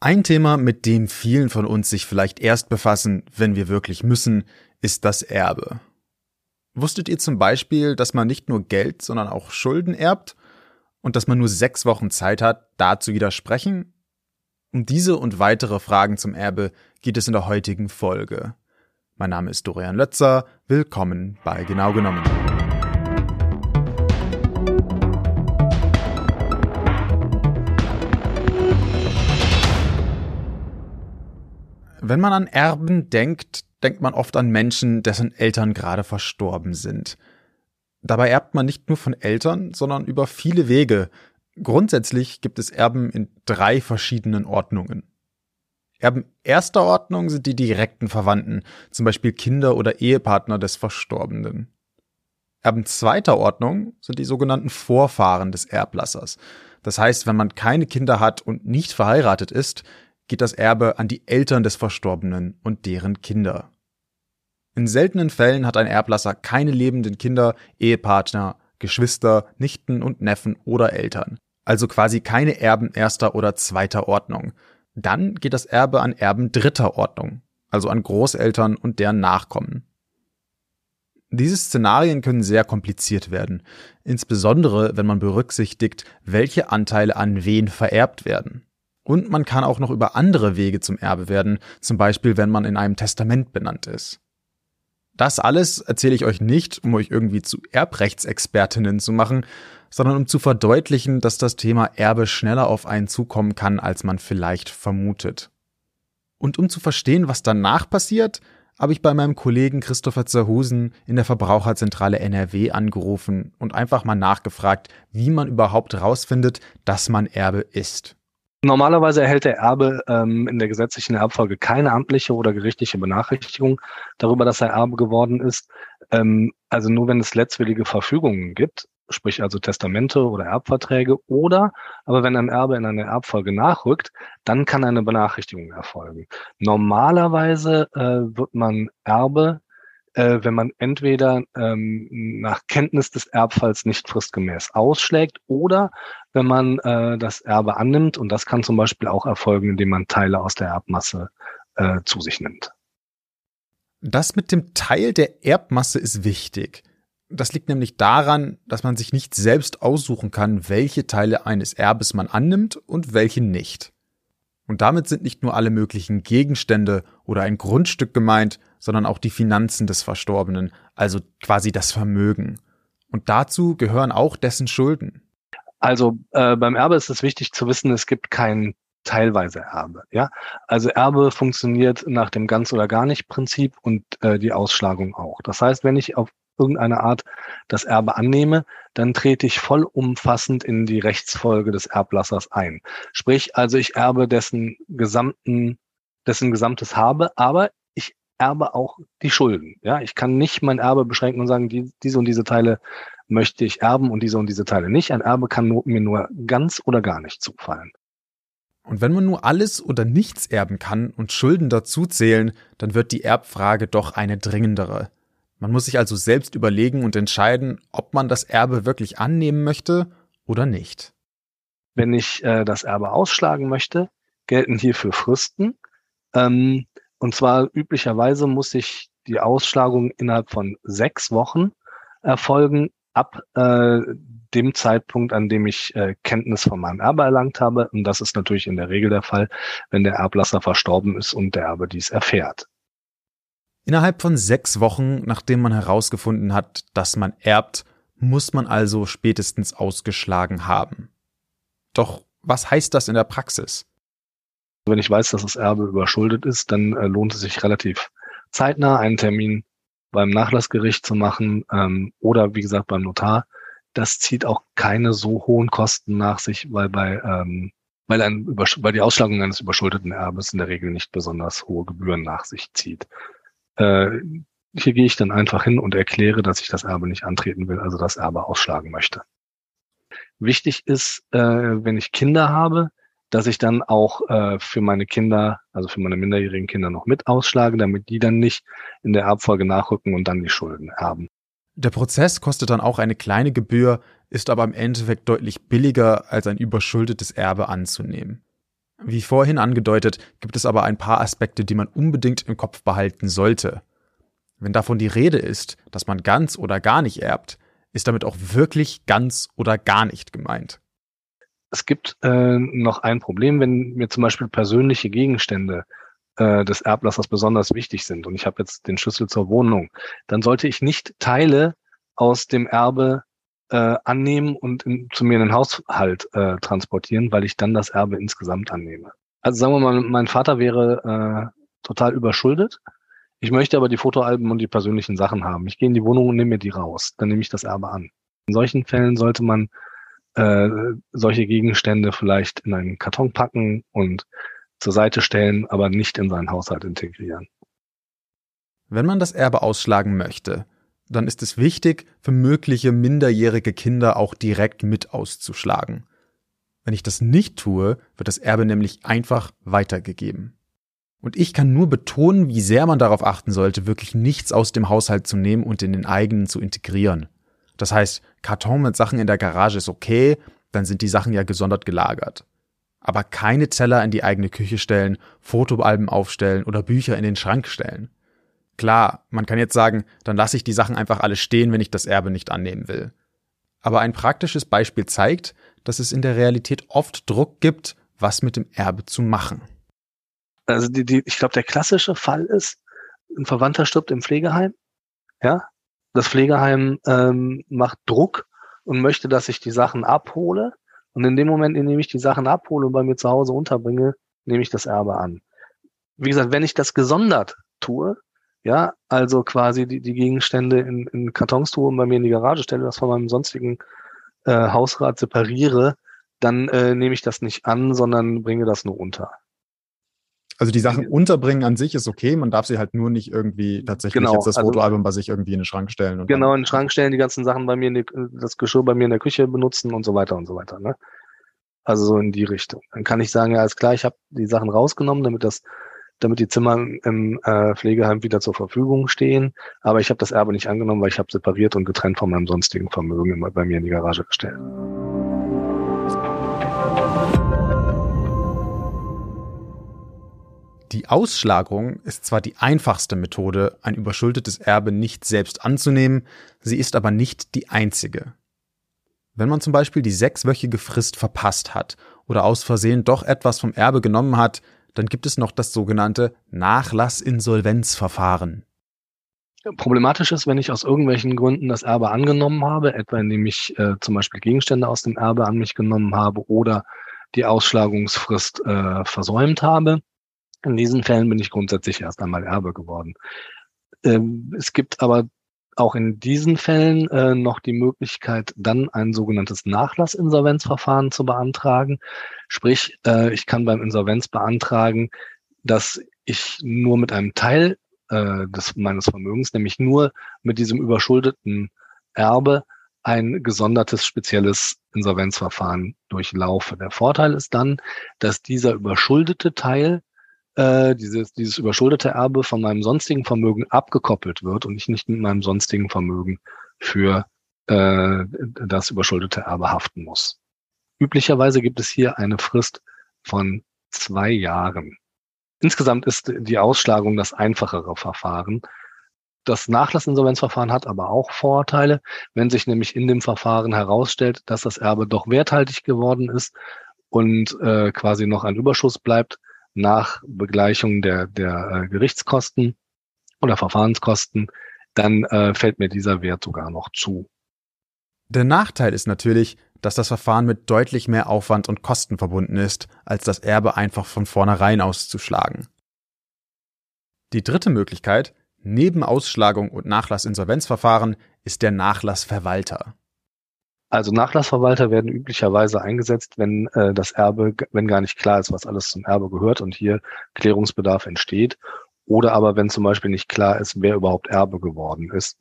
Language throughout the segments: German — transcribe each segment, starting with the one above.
Ein Thema, mit dem vielen von uns sich vielleicht erst befassen, wenn wir wirklich müssen, ist das Erbe. Wusstet ihr zum Beispiel, dass man nicht nur Geld, sondern auch Schulden erbt und dass man nur sechs Wochen Zeit hat, da zu widersprechen? Um diese und weitere Fragen zum Erbe geht es in der heutigen Folge. Mein Name ist Dorian Lötzer, willkommen bei Genau genommen. Wenn man an Erben denkt, denkt man oft an Menschen, dessen Eltern gerade verstorben sind. Dabei erbt man nicht nur von Eltern, sondern über viele Wege. Grundsätzlich gibt es Erben in drei verschiedenen Ordnungen. Erben erster Ordnung sind die direkten Verwandten, zum Beispiel Kinder oder Ehepartner des Verstorbenen. Erben zweiter Ordnung sind die sogenannten Vorfahren des Erblassers. Das heißt, wenn man keine Kinder hat und nicht verheiratet ist, geht das Erbe an die Eltern des Verstorbenen und deren Kinder. In seltenen Fällen hat ein Erblasser keine lebenden Kinder, Ehepartner, Geschwister, Nichten und Neffen oder Eltern, also quasi keine Erben erster oder zweiter Ordnung. Dann geht das Erbe an Erben dritter Ordnung, also an Großeltern und deren Nachkommen. Diese Szenarien können sehr kompliziert werden, insbesondere wenn man berücksichtigt, welche Anteile an wen vererbt werden. Und man kann auch noch über andere Wege zum Erbe werden, zum Beispiel wenn man in einem Testament benannt ist. Das alles erzähle ich euch nicht, um euch irgendwie zu Erbrechtsexpertinnen zu machen, sondern um zu verdeutlichen, dass das Thema Erbe schneller auf einen zukommen kann, als man vielleicht vermutet. Und um zu verstehen, was danach passiert, habe ich bei meinem Kollegen Christopher Zerhusen in der Verbraucherzentrale NRW angerufen und einfach mal nachgefragt, wie man überhaupt rausfindet, dass man Erbe ist. Normalerweise erhält der Erbe ähm, in der gesetzlichen Erbfolge keine amtliche oder gerichtliche Benachrichtigung darüber, dass er Erbe geworden ist. Ähm, also nur wenn es letztwillige Verfügungen gibt, sprich also Testamente oder Erbverträge, oder aber wenn ein Erbe in eine Erbfolge nachrückt, dann kann eine Benachrichtigung erfolgen. Normalerweise äh, wird man Erbe äh, wenn man entweder ähm, nach Kenntnis des Erbfalls nicht fristgemäß ausschlägt oder wenn man äh, das Erbe annimmt. Und das kann zum Beispiel auch erfolgen, indem man Teile aus der Erbmasse äh, zu sich nimmt. Das mit dem Teil der Erbmasse ist wichtig. Das liegt nämlich daran, dass man sich nicht selbst aussuchen kann, welche Teile eines Erbes man annimmt und welche nicht. Und damit sind nicht nur alle möglichen Gegenstände oder ein Grundstück gemeint, sondern auch die Finanzen des Verstorbenen, also quasi das Vermögen. Und dazu gehören auch dessen Schulden. Also äh, beim Erbe ist es wichtig zu wissen, es gibt kein teilweise Erbe. Ja, also Erbe funktioniert nach dem ganz oder gar nicht Prinzip und äh, die Ausschlagung auch. Das heißt, wenn ich auf irgendeine Art das Erbe annehme, dann trete ich vollumfassend in die Rechtsfolge des Erblassers ein. Sprich, also ich erbe dessen gesamten, dessen gesamtes Habe, aber erbe auch die Schulden. Ja, ich kann nicht mein Erbe beschränken und sagen, die, diese und diese Teile möchte ich erben und diese und diese Teile nicht. Ein Erbe kann mir nur ganz oder gar nicht zufallen. Und wenn man nur alles oder nichts erben kann und Schulden dazu zählen, dann wird die Erbfrage doch eine dringendere. Man muss sich also selbst überlegen und entscheiden, ob man das Erbe wirklich annehmen möchte oder nicht. Wenn ich äh, das Erbe ausschlagen möchte, gelten hierfür Fristen. Ähm, und zwar üblicherweise muss ich die Ausschlagung innerhalb von sechs Wochen erfolgen, ab äh, dem Zeitpunkt, an dem ich äh, Kenntnis von meinem Erbe erlangt habe. Und das ist natürlich in der Regel der Fall, wenn der Erblasser verstorben ist und der Erbe dies erfährt. Innerhalb von sechs Wochen, nachdem man herausgefunden hat, dass man erbt, muss man also spätestens ausgeschlagen haben. Doch was heißt das in der Praxis? Wenn ich weiß, dass das Erbe überschuldet ist, dann äh, lohnt es sich relativ zeitnah, einen Termin beim Nachlassgericht zu machen ähm, oder wie gesagt beim Notar. Das zieht auch keine so hohen Kosten nach sich, weil bei ähm, weil, ein, weil die Ausschlagung eines überschuldeten Erbes in der Regel nicht besonders hohe Gebühren nach sich zieht. Äh, hier gehe ich dann einfach hin und erkläre, dass ich das Erbe nicht antreten will, also das Erbe ausschlagen möchte. Wichtig ist, äh, wenn ich Kinder habe, dass ich dann auch äh, für meine Kinder, also für meine minderjährigen Kinder noch mit ausschlage, damit die dann nicht in der Erbfolge nachrücken und dann die Schulden erben. Der Prozess kostet dann auch eine kleine Gebühr, ist aber im Endeffekt deutlich billiger als ein überschuldetes Erbe anzunehmen. Wie vorhin angedeutet, gibt es aber ein paar Aspekte, die man unbedingt im Kopf behalten sollte. Wenn davon die Rede ist, dass man ganz oder gar nicht erbt, ist damit auch wirklich ganz oder gar nicht gemeint. Es gibt äh, noch ein Problem, wenn mir zum Beispiel persönliche Gegenstände äh, des Erblassers besonders wichtig sind und ich habe jetzt den Schlüssel zur Wohnung, dann sollte ich nicht Teile aus dem Erbe äh, annehmen und in, zu mir in den Haushalt äh, transportieren, weil ich dann das Erbe insgesamt annehme. Also sagen wir mal, mein Vater wäre äh, total überschuldet. Ich möchte aber die Fotoalben und die persönlichen Sachen haben. Ich gehe in die Wohnung und nehme mir die raus. Dann nehme ich das Erbe an. In solchen Fällen sollte man äh, solche Gegenstände vielleicht in einen Karton packen und zur Seite stellen, aber nicht in seinen Haushalt integrieren. Wenn man das Erbe ausschlagen möchte, dann ist es wichtig, für mögliche minderjährige Kinder auch direkt mit auszuschlagen. Wenn ich das nicht tue, wird das Erbe nämlich einfach weitergegeben. Und ich kann nur betonen, wie sehr man darauf achten sollte, wirklich nichts aus dem Haushalt zu nehmen und in den eigenen zu integrieren. Das heißt, Karton mit Sachen in der Garage ist okay, dann sind die Sachen ja gesondert gelagert. Aber keine Teller in die eigene Küche stellen, Fotoalben aufstellen oder Bücher in den Schrank stellen. Klar, man kann jetzt sagen, dann lasse ich die Sachen einfach alle stehen, wenn ich das Erbe nicht annehmen will. Aber ein praktisches Beispiel zeigt, dass es in der Realität oft Druck gibt, was mit dem Erbe zu machen. Also die, die, ich glaube, der klassische Fall ist, ein Verwandter stirbt im Pflegeheim. Ja, das Pflegeheim ähm, macht Druck und möchte, dass ich die Sachen abhole. Und in dem Moment, in dem ich die Sachen abhole und bei mir zu Hause unterbringe, nehme ich das Erbe an. Wie gesagt, wenn ich das gesondert tue, ja, also quasi die, die Gegenstände in, in Kartons tue und bei mir in die Garage stelle, das von meinem sonstigen äh, Hausrat separiere, dann äh, nehme ich das nicht an, sondern bringe das nur unter. Also die Sachen unterbringen an sich ist okay, man darf sie halt nur nicht irgendwie tatsächlich genau, jetzt das also, Fotoalbum bei sich irgendwie in den Schrank stellen. genau, in den Schrank stellen, die ganzen Sachen bei mir, die, das Geschirr bei mir in der Küche benutzen und so weiter und so weiter. Ne? Also so in die Richtung. Dann kann ich sagen, ja, alles klar, ich habe die Sachen rausgenommen, damit das damit die Zimmer im äh, Pflegeheim wieder zur Verfügung stehen. Aber ich habe das Erbe nicht angenommen, weil ich habe separiert und getrennt von meinem sonstigen Vermögen immer bei mir in die Garage gestellt. Die Ausschlagung ist zwar die einfachste Methode, ein überschuldetes Erbe nicht selbst anzunehmen, sie ist aber nicht die einzige. Wenn man zum Beispiel die sechswöchige Frist verpasst hat oder aus Versehen doch etwas vom Erbe genommen hat, dann gibt es noch das sogenannte Nachlassinsolvenzverfahren. Problematisch ist, wenn ich aus irgendwelchen Gründen das Erbe angenommen habe, etwa indem ich äh, zum Beispiel Gegenstände aus dem Erbe an mich genommen habe oder die Ausschlagungsfrist äh, versäumt habe. In diesen Fällen bin ich grundsätzlich erst einmal Erbe geworden. Ähm, es gibt aber auch in diesen Fällen äh, noch die Möglichkeit, dann ein sogenanntes Nachlassinsolvenzverfahren zu beantragen. Sprich, äh, ich kann beim Insolvenz beantragen, dass ich nur mit einem Teil äh, des, meines Vermögens, nämlich nur mit diesem überschuldeten Erbe, ein gesondertes spezielles Insolvenzverfahren durchlaufe. Der Vorteil ist dann, dass dieser überschuldete Teil äh, dieses, dieses überschuldete Erbe von meinem sonstigen Vermögen abgekoppelt wird und ich nicht mit meinem sonstigen Vermögen für äh, das überschuldete Erbe haften muss. Üblicherweise gibt es hier eine Frist von zwei Jahren. Insgesamt ist die Ausschlagung das einfachere Verfahren. Das Nachlassinsolvenzverfahren hat aber auch Vorteile, wenn sich nämlich in dem Verfahren herausstellt, dass das Erbe doch werthaltig geworden ist und äh, quasi noch ein Überschuss bleibt, nach Begleichung der, der äh, Gerichtskosten oder Verfahrenskosten, dann äh, fällt mir dieser Wert sogar noch zu. Der Nachteil ist natürlich, dass das Verfahren mit deutlich mehr Aufwand und Kosten verbunden ist, als das Erbe einfach von vornherein auszuschlagen. Die dritte Möglichkeit, neben Ausschlagung und Nachlassinsolvenzverfahren, ist der Nachlassverwalter. Also Nachlassverwalter werden üblicherweise eingesetzt, wenn äh, das Erbe, wenn gar nicht klar ist, was alles zum Erbe gehört und hier Klärungsbedarf entsteht. Oder aber wenn zum Beispiel nicht klar ist, wer überhaupt Erbe geworden ist.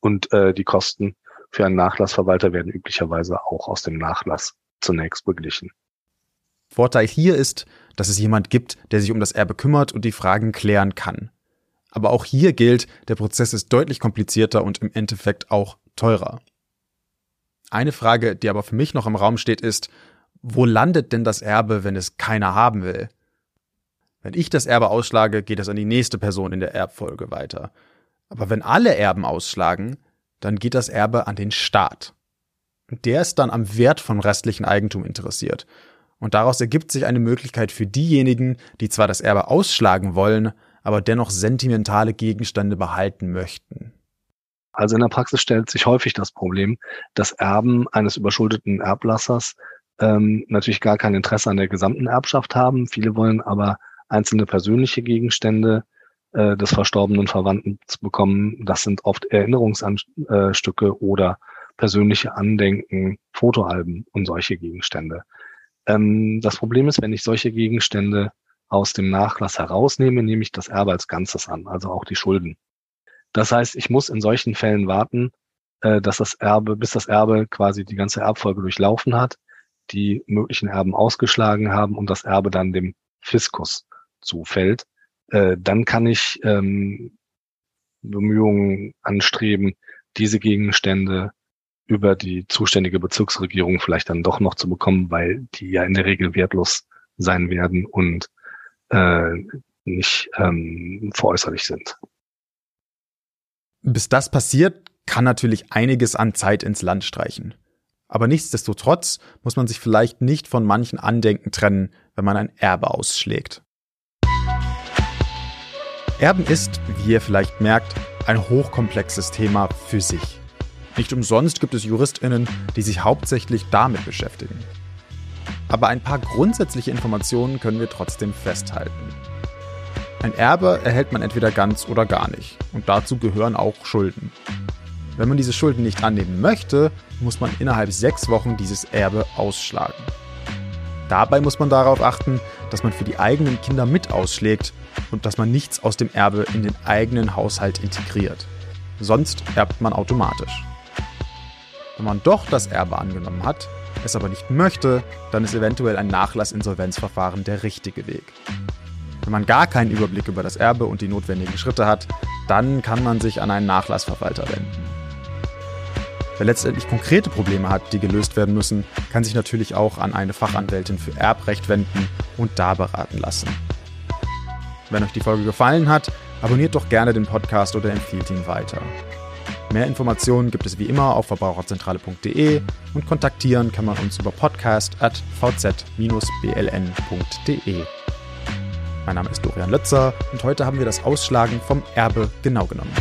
Und äh, die Kosten für einen Nachlassverwalter werden üblicherweise auch aus dem Nachlass zunächst beglichen. Vorteil hier ist, dass es jemand gibt, der sich um das Erbe kümmert und die Fragen klären kann. Aber auch hier gilt, der Prozess ist deutlich komplizierter und im Endeffekt auch teurer. Eine Frage, die aber für mich noch im Raum steht, ist, wo landet denn das Erbe, wenn es keiner haben will? Wenn ich das Erbe ausschlage, geht es an die nächste Person in der Erbfolge weiter. Aber wenn alle Erben ausschlagen, dann geht das Erbe an den Staat. Der ist dann am Wert von restlichen Eigentum interessiert. Und daraus ergibt sich eine Möglichkeit für diejenigen, die zwar das Erbe ausschlagen wollen, aber dennoch sentimentale Gegenstände behalten möchten. Also in der Praxis stellt sich häufig das Problem, dass Erben eines überschuldeten Erblassers ähm, natürlich gar kein Interesse an der gesamten Erbschaft haben. Viele wollen aber einzelne persönliche Gegenstände äh, des verstorbenen Verwandten zu bekommen. Das sind oft Erinnerungsstücke oder persönliche Andenken, Fotoalben und solche Gegenstände. Ähm, das Problem ist, wenn ich solche Gegenstände aus dem Nachlass herausnehme, nehme ich das Erbe als Ganzes an, also auch die Schulden. Das heißt, ich muss in solchen Fällen warten, äh, dass das Erbe, bis das Erbe quasi die ganze Erbfolge durchlaufen hat, die möglichen Erben ausgeschlagen haben und das Erbe dann dem Fiskus zufällt. Äh, dann kann ich ähm, Bemühungen anstreben, diese Gegenstände über die zuständige Bezirksregierung vielleicht dann doch noch zu bekommen, weil die ja in der Regel wertlos sein werden und äh, nicht ähm, veräußerlich sind. Bis das passiert, kann natürlich einiges an Zeit ins Land streichen. Aber nichtsdestotrotz muss man sich vielleicht nicht von manchen Andenken trennen, wenn man ein Erbe ausschlägt. Erben ist, wie ihr vielleicht merkt, ein hochkomplexes Thema für sich. Nicht umsonst gibt es Juristinnen, die sich hauptsächlich damit beschäftigen. Aber ein paar grundsätzliche Informationen können wir trotzdem festhalten. Ein Erbe erhält man entweder ganz oder gar nicht. Und dazu gehören auch Schulden. Wenn man diese Schulden nicht annehmen möchte, muss man innerhalb sechs Wochen dieses Erbe ausschlagen. Dabei muss man darauf achten, dass man für die eigenen Kinder mit ausschlägt und dass man nichts aus dem Erbe in den eigenen Haushalt integriert. Sonst erbt man automatisch. Wenn man doch das Erbe angenommen hat, es aber nicht möchte, dann ist eventuell ein Nachlassinsolvenzverfahren der richtige Weg. Wenn man gar keinen Überblick über das Erbe und die notwendigen Schritte hat, dann kann man sich an einen Nachlassverwalter wenden. Wer letztendlich konkrete Probleme hat, die gelöst werden müssen, kann sich natürlich auch an eine Fachanwältin für Erbrecht wenden und da beraten lassen. Wenn euch die Folge gefallen hat, abonniert doch gerne den Podcast oder empfiehlt ihn weiter. Mehr Informationen gibt es wie immer auf verbraucherzentrale.de und kontaktieren kann man uns über podcast.vz-bln.de. Mein Name ist Dorian Lötzer und heute haben wir das Ausschlagen vom Erbe genau genommen.